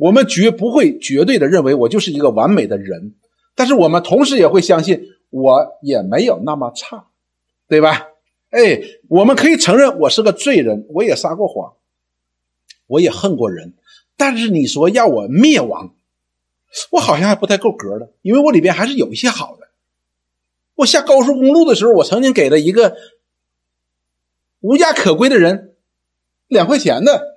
我们绝不会绝对的认为我就是一个完美的人，但是我们同时也会相信我也没有那么差，对吧？哎，我们可以承认我是个罪人，我也撒过谎，我也恨过人。但是你说要我灭亡，我好像还不太够格的，因为我里边还是有一些好的。我下高速公路的时候，我曾经给了一个无家可归的人两块钱的。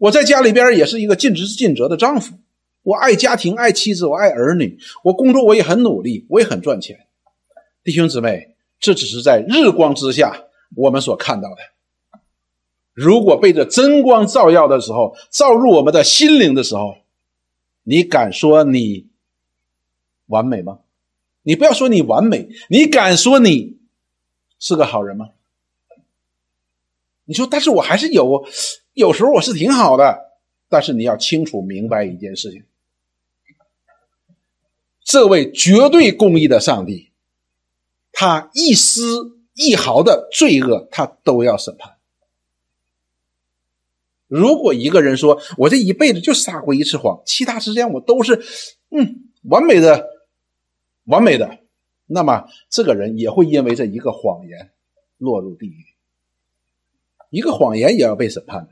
我在家里边也是一个尽职尽责的丈夫，我爱家庭，爱妻子，我爱儿女，我工作我也很努力，我也很赚钱。弟兄姊妹。这只是在日光之下我们所看到的。如果被这真光照耀的时候，照入我们的心灵的时候，你敢说你完美吗？你不要说你完美，你敢说你是个好人吗？你说，但是我还是有，有时候我是挺好的。但是你要清楚明白一件事情：这位绝对公义的上帝。他一丝一毫的罪恶，他都要审判。如果一个人说：“我这一辈子就撒过一次谎，其他时间我都是嗯完美的、完美的”，那么这个人也会因为这一个谎言落入地狱。一个谎言也要被审判的。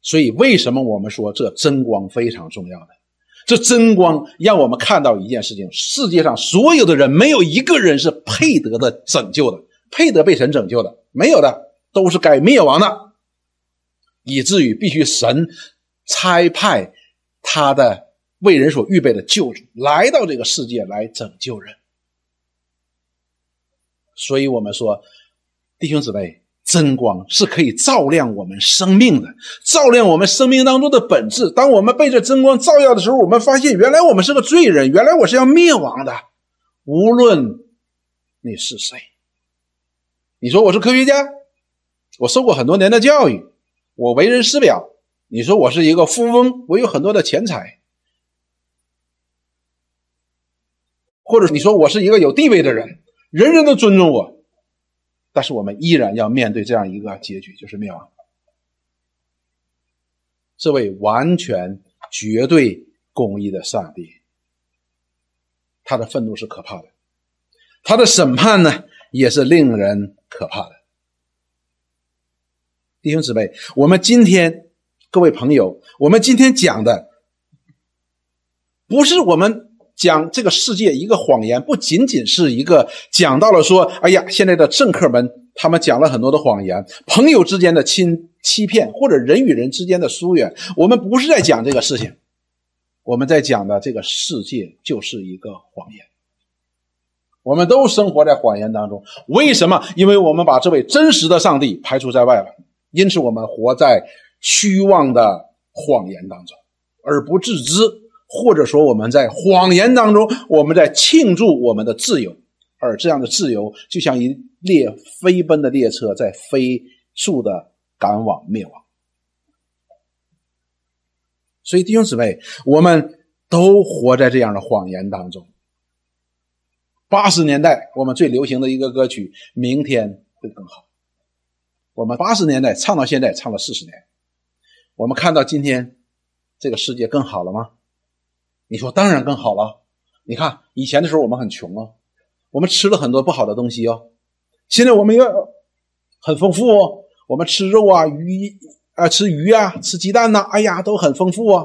所以，为什么我们说这真光非常重要呢？这真光让我们看到一件事情：世界上所有的人，没有一个人是配得的拯救的，配得被神拯救的，没有的，都是该灭亡的，以至于必须神差派他的为人所预备的救主来到这个世界来拯救人。所以我们说，弟兄姊妹。真光是可以照亮我们生命的，照亮我们生命当中的本质。当我们被这真光照耀的时候，我们发现原来我们是个罪人，原来我是要灭亡的。无论你是谁，你说我是科学家，我受过很多年的教育，我为人师表。你说我是一个富翁，我有很多的钱财，或者你说我是一个有地位的人，人人都尊重我。但是我们依然要面对这样一个结局，就是灭亡。这位完全绝对公义的上帝，他的愤怒是可怕的，他的审判呢也是令人可怕的。弟兄姊妹，我们今天各位朋友，我们今天讲的不是我们。讲这个世界一个谎言，不仅仅是一个讲到了说，哎呀，现在的政客们他们讲了很多的谎言，朋友之间的亲欺骗，或者人与人之间的疏远。我们不是在讲这个事情，我们在讲的这个世界就是一个谎言。我们都生活在谎言当中，为什么？因为我们把这位真实的上帝排除在外了，因此我们活在虚妄的谎言当中，而不自知。或者说，我们在谎言当中，我们在庆祝我们的自由，而这样的自由就像一列飞奔的列车在飞速的赶往灭亡。所以，弟兄姊妹，我们都活在这样的谎言当中。八十年代我们最流行的一个歌曲《明天会更好》，我们八十年代唱到现在，唱了四十年，我们看到今天这个世界更好了吗？你说当然更好了。你看以前的时候我们很穷啊，我们吃了很多不好的东西哦。现在我们要很丰富哦，我们吃肉啊、鱼啊、吃鱼啊、吃鸡蛋呐，哎呀，都很丰富啊。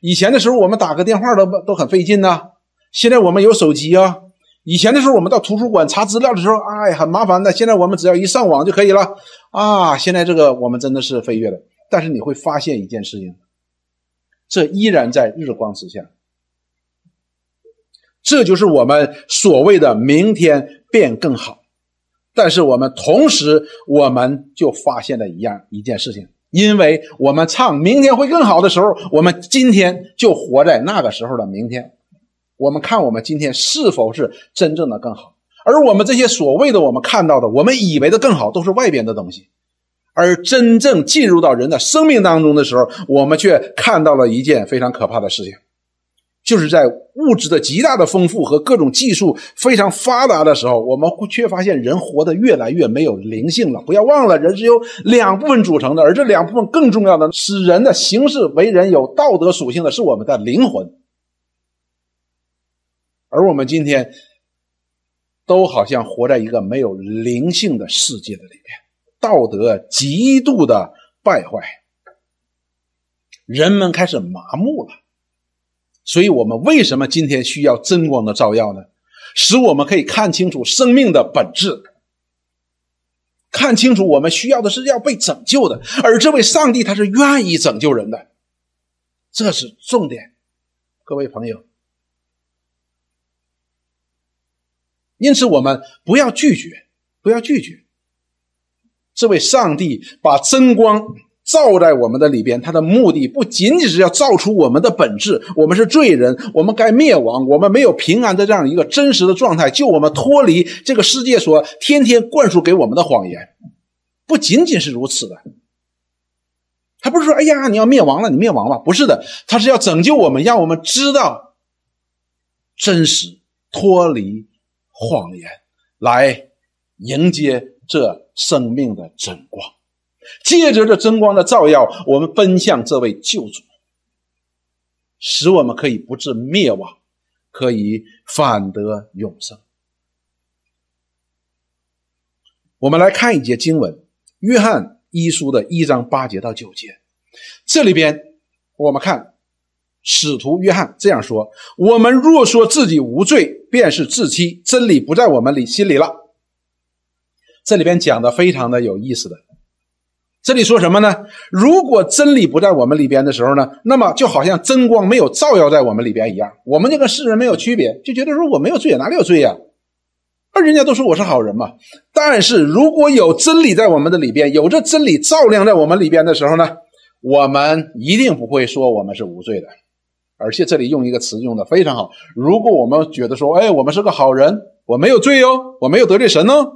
以前的时候我们打个电话都都很费劲呐，现在我们有手机啊。以前的时候我们到图书馆查资料的时候，哎，很麻烦的。现在我们只要一上网就可以了啊。现在这个我们真的是飞跃了，但是你会发现一件事情，这依然在日光之下。这就是我们所谓的明天变更好。但是我们同时，我们就发现了一样一件事情，因为我们唱明天会更好的时候，我们今天就活在那个时候的明天。我们看我们今天是否是真正的更好？而我们这些所谓的我们看到的，我们以为的更好，都是外边的东西。而真正进入到人的生命当中的时候，我们却看到了一件非常可怕的事情。就是在物质的极大的丰富和各种技术非常发达的时候，我们却发现人活得越来越没有灵性了。不要忘了，人是由两部分组成的，而这两部分更重要的，使人的行事为人有道德属性的是我们的灵魂。而我们今天都好像活在一个没有灵性的世界的里面，道德极度的败坏，人们开始麻木了。所以，我们为什么今天需要真光的照耀呢？使我们可以看清楚生命的本质，看清楚我们需要的是要被拯救的，而这位上帝他是愿意拯救人的，这是重点，各位朋友。因此，我们不要拒绝，不要拒绝这位上帝把真光。造在我们的里边，它的目的不仅仅是要造出我们的本质，我们是罪人，我们该灭亡，我们没有平安的这样一个真实的状态，救我们脱离这个世界所天天灌输给我们的谎言。不仅仅是如此的，他不是说，哎呀，你要灭亡了，你灭亡吧，不是的，他是要拯救我们，让我们知道真实，脱离谎言，来迎接这生命的真光。借着这真光的照耀，我们奔向这位救主，使我们可以不致灭亡，可以反得永生。我们来看一节经文，《约翰一书》的一章八节到九节。这里边，我们看使徒约翰这样说：“我们若说自己无罪，便是自欺，真理不在我们里心里了。”这里边讲的非常的有意思的。这里说什么呢？如果真理不在我们里边的时候呢，那么就好像真光没有照耀在我们里边一样，我们就跟世人没有区别，就觉得说我没有罪，哪里有罪呀？那人家都说我是好人嘛。但是如果有真理在我们的里边，有这真理照亮在我们里边的时候呢，我们一定不会说我们是无罪的。而且这里用一个词用的非常好，如果我们觉得说，哎，我们是个好人，我没有罪哦，我没有得罪神哦，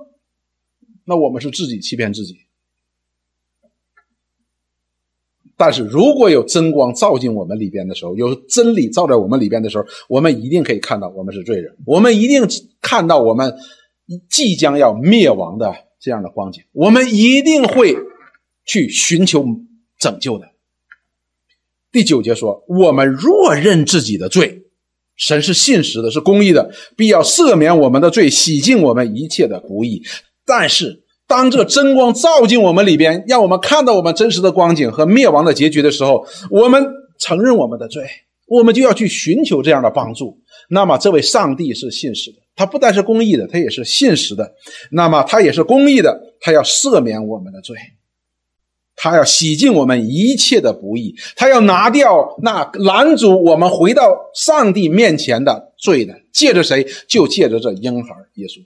那我们是自己欺骗自己。但是如果有真光照进我们里边的时候，有真理照在我们里边的时候，我们一定可以看到我们是罪人，我们一定看到我们即将要灭亡的这样的光景，我们一定会去寻求拯救的。第九节说：“我们若认自己的罪，神是信实的，是公义的，必要赦免我们的罪，洗净我们一切的不义。”但是。当这真光照进我们里边，让我们看到我们真实的光景和灭亡的结局的时候，我们承认我们的罪，我们就要去寻求这样的帮助。那么，这位上帝是信实的，他不但是公义的，他也是信实的。那么，他也是公义的，他要赦免我们的罪，他要洗净我们一切的不义，他要拿掉那拦阻我们回到上帝面前的罪的。借着谁？就借着这婴孩耶稣，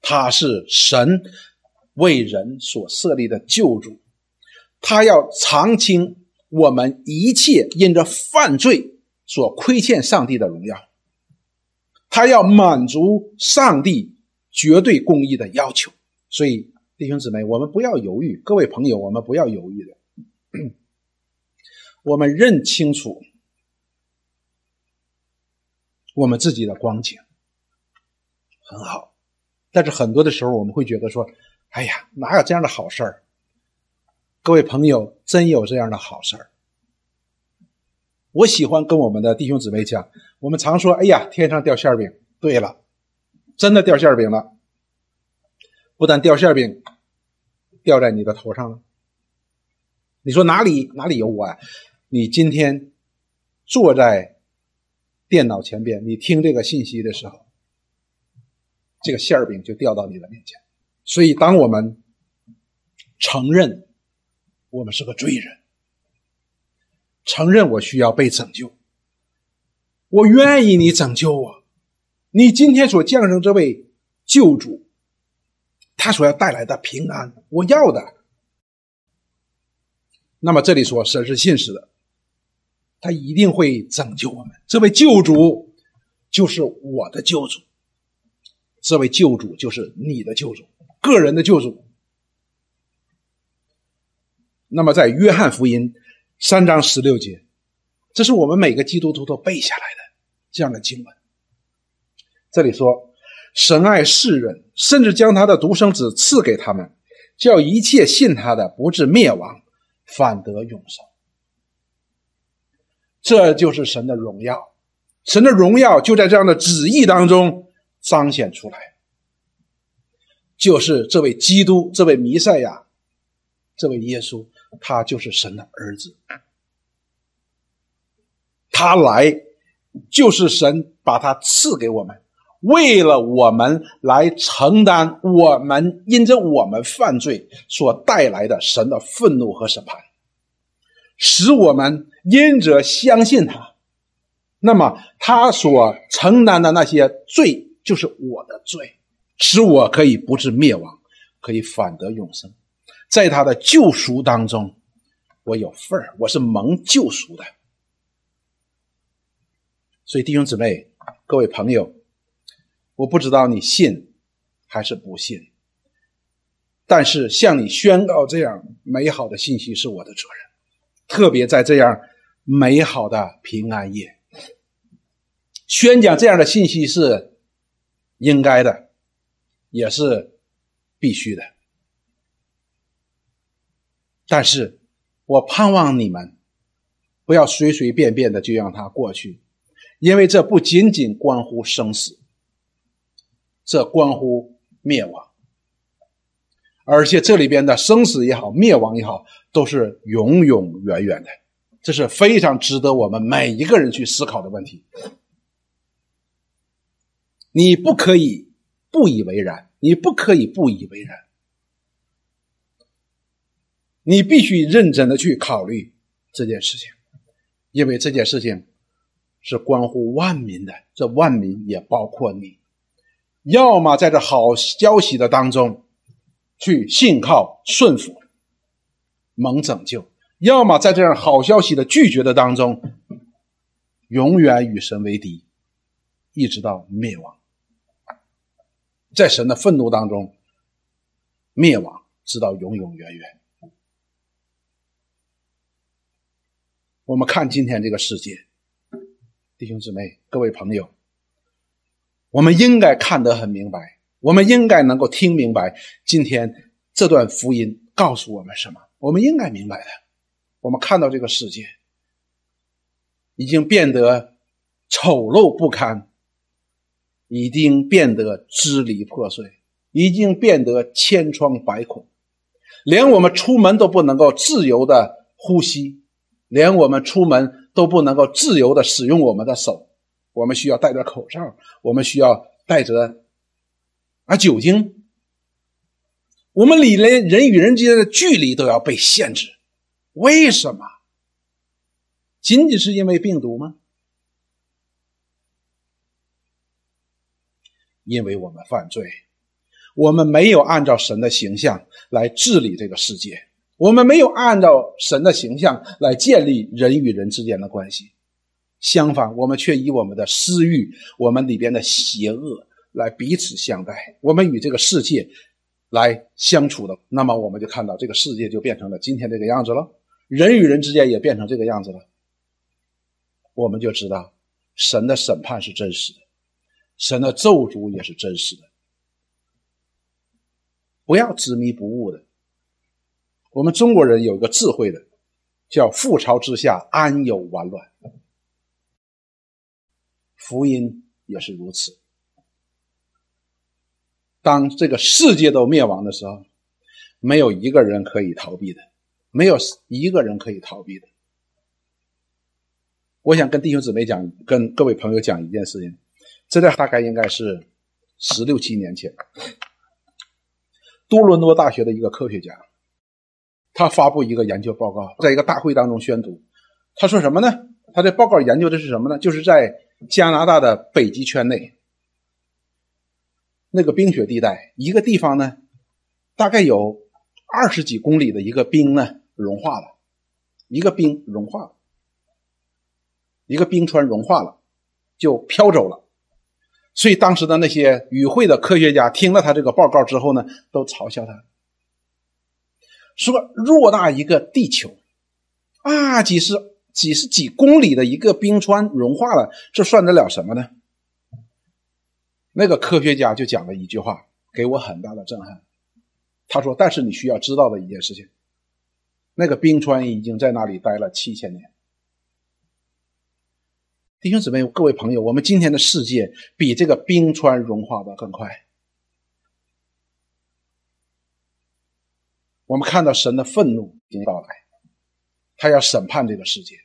他是神。为人所设立的救主，他要偿清我们一切因着犯罪所亏欠上帝的荣耀，他要满足上帝绝对公义的要求。所以，弟兄姊妹，我们不要犹豫，各位朋友，我们不要犹豫的，我们认清楚我们自己的光景很好，但是很多的时候，我们会觉得说。哎呀，哪有这样的好事儿？各位朋友，真有这样的好事儿。我喜欢跟我们的弟兄姊妹讲，我们常说：“哎呀，天上掉馅饼。”对了，真的掉馅饼了。不但掉馅饼，掉在你的头上了。你说哪里哪里有我呀？你今天坐在电脑前边，你听这个信息的时候，这个馅饼就掉到你的面前。所以，当我们承认我们是个罪人。承认我需要被拯救，我愿意你拯救我。你今天所降生这位救主，他所要带来的平安，我要的。那么这里说神是信实的，他一定会拯救我们。这位救主就是我的救主，这位救主就是你的救主，个人的救主。那么在约翰福音。三章十六节，这是我们每个基督徒都背下来的这样的经文。这里说，神爱世人，甚至将他的独生子赐给他们，叫一切信他的不至灭亡，反得永生。这就是神的荣耀，神的荣耀就在这样的旨意当中彰显出来，就是这位基督，这位弥赛亚，这位耶稣。他就是神的儿子，他来就是神把他赐给我们，为了我们来承担我们因着我们犯罪所带来的神的愤怒和审判，使我们因着相信他，那么他所承担的那些罪就是我的罪，使我可以不致灭亡，可以反得永生。在他的救赎当中，我有份儿，我是蒙救赎的。所以弟兄姊妹、各位朋友，我不知道你信还是不信，但是向你宣告这样美好的信息是我的责任，特别在这样美好的平安夜，宣讲这样的信息是应该的，也是必须的。但是，我盼望你们不要随随便便的就让它过去，因为这不仅仅关乎生死，这关乎灭亡，而且这里边的生死也好，灭亡也好，都是永永远远的，这是非常值得我们每一个人去思考的问题。你不可以不以为然，你不可以不以为然。你必须认真的去考虑这件事情，因为这件事情是关乎万民的，这万民也包括你。要么在这好消息的当中去信靠顺服，蒙拯救；要么在这样好消息的拒绝的当中，永远与神为敌，一直到灭亡，在神的愤怒当中灭亡，直到永永远远。我们看今天这个世界，弟兄姊妹、各位朋友，我们应该看得很明白，我们应该能够听明白今天这段福音告诉我们什么。我们应该明白的，我们看到这个世界已经变得丑陋不堪，已经变得支离破碎，已经变得千疮百孔，连我们出门都不能够自由的呼吸。连我们出门都不能够自由的使用我们的手，我们需要戴着口罩，我们需要带着啊酒精，我们里连人与人之间的距离都要被限制，为什么？仅仅是因为病毒吗？因为我们犯罪，我们没有按照神的形象来治理这个世界。我们没有按照神的形象来建立人与人之间的关系，相反，我们却以我们的私欲、我们里边的邪恶来彼此相待。我们与这个世界来相处的，那么我们就看到这个世界就变成了今天这个样子了，人与人之间也变成这个样子了。我们就知道神的审判是真实的，神的咒诅也是真实的。不要执迷不悟的。我们中国人有一个智慧的，叫“覆巢之下安有完卵”。福音也是如此。当这个世界都灭亡的时候，没有一个人可以逃避的，没有一个人可以逃避的。我想跟弟兄姊妹讲，跟各位朋友讲一件事情，这在大概应该是十六七年前，多伦多大学的一个科学家，他发布一个研究报告，在一个大会当中宣读。他说什么呢？他这报告研究的是什么呢？就是在加拿大的北极圈内。那个冰雪地带，一个地方呢，大概有二十几公里的一个冰呢融化了，一个冰融化了，一个冰川融化了，就飘走了。所以当时的那些与会的科学家听了他这个报告之后呢，都嘲笑他，说偌大一个地球，啊，几十几十几公里的一个冰川融化了，这算得了什么呢？那个科学家就讲了一句话，给我很大的震撼。他说：“但是你需要知道的一件事情，那个冰川已经在那里待了七千年。”弟兄姊妹、各位朋友，我们今天的世界比这个冰川融化的更快。我们看到神的愤怒已经到来，他要审判这个世界。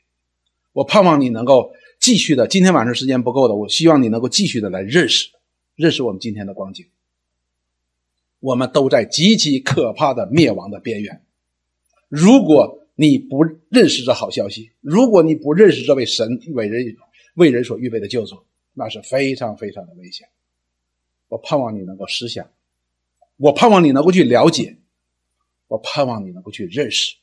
我盼望你能够继续的，今天晚上时间不够的，我希望你能够继续的来认识。认识我们今天的光景，我们都在极其可怕的灭亡的边缘。如果你不认识这好消息，如果你不认识这位神伟人为人所预备的救主，那是非常非常的危险。我盼望你能够思想，我盼望你能够去了解，我盼望你能够去认识，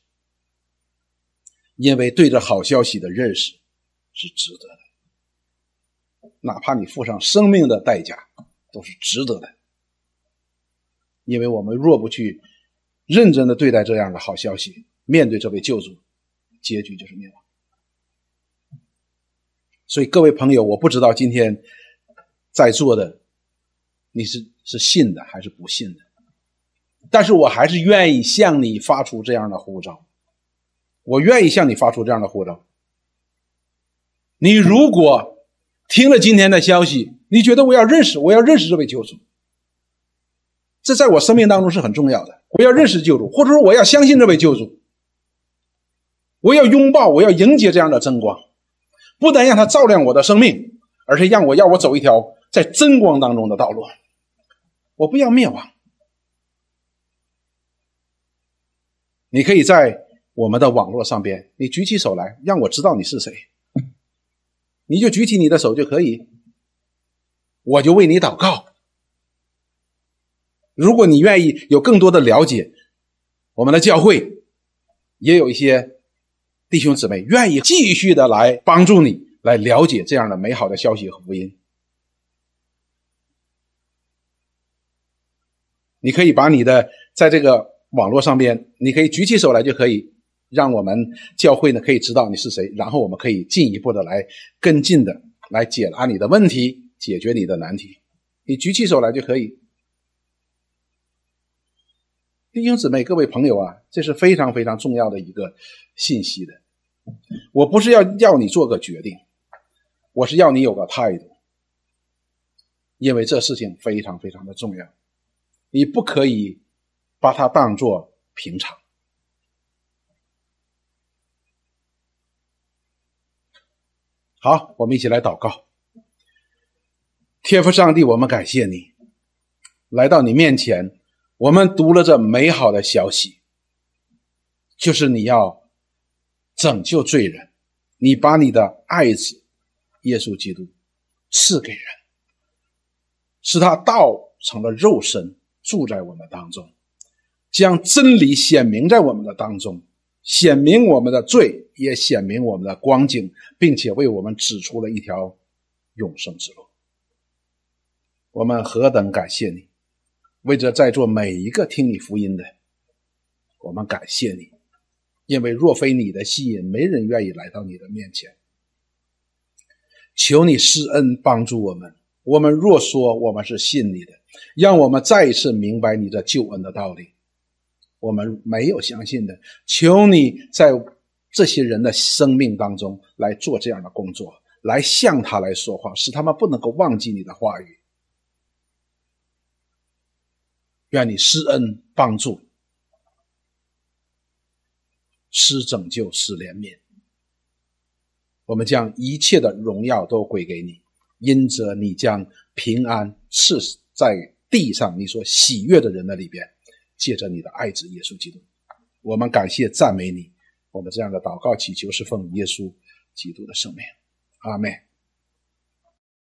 因为对这好消息的认识是值得的。哪怕你付上生命的代价，都是值得的。因为我们若不去认真的对待这样的好消息，面对这位救主，结局就是灭亡。所以各位朋友，我不知道今天在座的你是是信的还是不信的，但是我还是愿意向你发出这样的呼召。我愿意向你发出这样的呼召。你如果。听了今天的消息，你觉得我要认识，我要认识这位救主，这在我生命当中是很重要的。我要认识救主，或者说我要相信这位救主，我要拥抱，我要迎接这样的真光，不但让他照亮我的生命，而且让我要我走一条在真光当中的道路。我不要灭亡。你可以在我们的网络上边，你举起手来，让我知道你是谁。你就举起你的手就可以，我就为你祷告。如果你愿意有更多的了解，我们的教会也有一些弟兄姊妹愿意继续的来帮助你来了解这样的美好的消息和福音。你可以把你的在这个网络上边，你可以举起手来就可以。让我们教会呢可以知道你是谁，然后我们可以进一步的来跟进的来解答你的问题，解决你的难题。你举起手来就可以。弟兄姊妹、各位朋友啊，这是非常非常重要的一个信息的。我不是要要你做个决定，我是要你有个态度，因为这事情非常非常的重要，你不可以把它当做平常。好，我们一起来祷告。天父上帝，我们感谢你，来到你面前，我们读了这美好的消息，就是你要拯救罪人，你把你的爱子耶稣基督赐给人，使他道成了肉身，住在我们当中，将真理显明在我们的当中。显明我们的罪，也显明我们的光景，并且为我们指出了一条永生之路。我们何等感谢你！为着在座每一个听你福音的，我们感谢你，因为若非你的吸引，没人愿意来到你的面前。求你施恩帮助我们。我们若说我们是信你的，让我们再一次明白你的救恩的道理。我们没有相信的，求你在这些人的生命当中来做这样的工作，来向他来说话，使他们不能够忘记你的话语。愿你施恩帮助，施拯救，施怜悯。我们将一切的荣耀都归给你，因着你将平安赐在地上你所喜悦的人的里边，借着你的爱子耶稣基督，我们感谢赞美你。我们这样的祷告祈求是奉耶稣基督的圣名，阿门。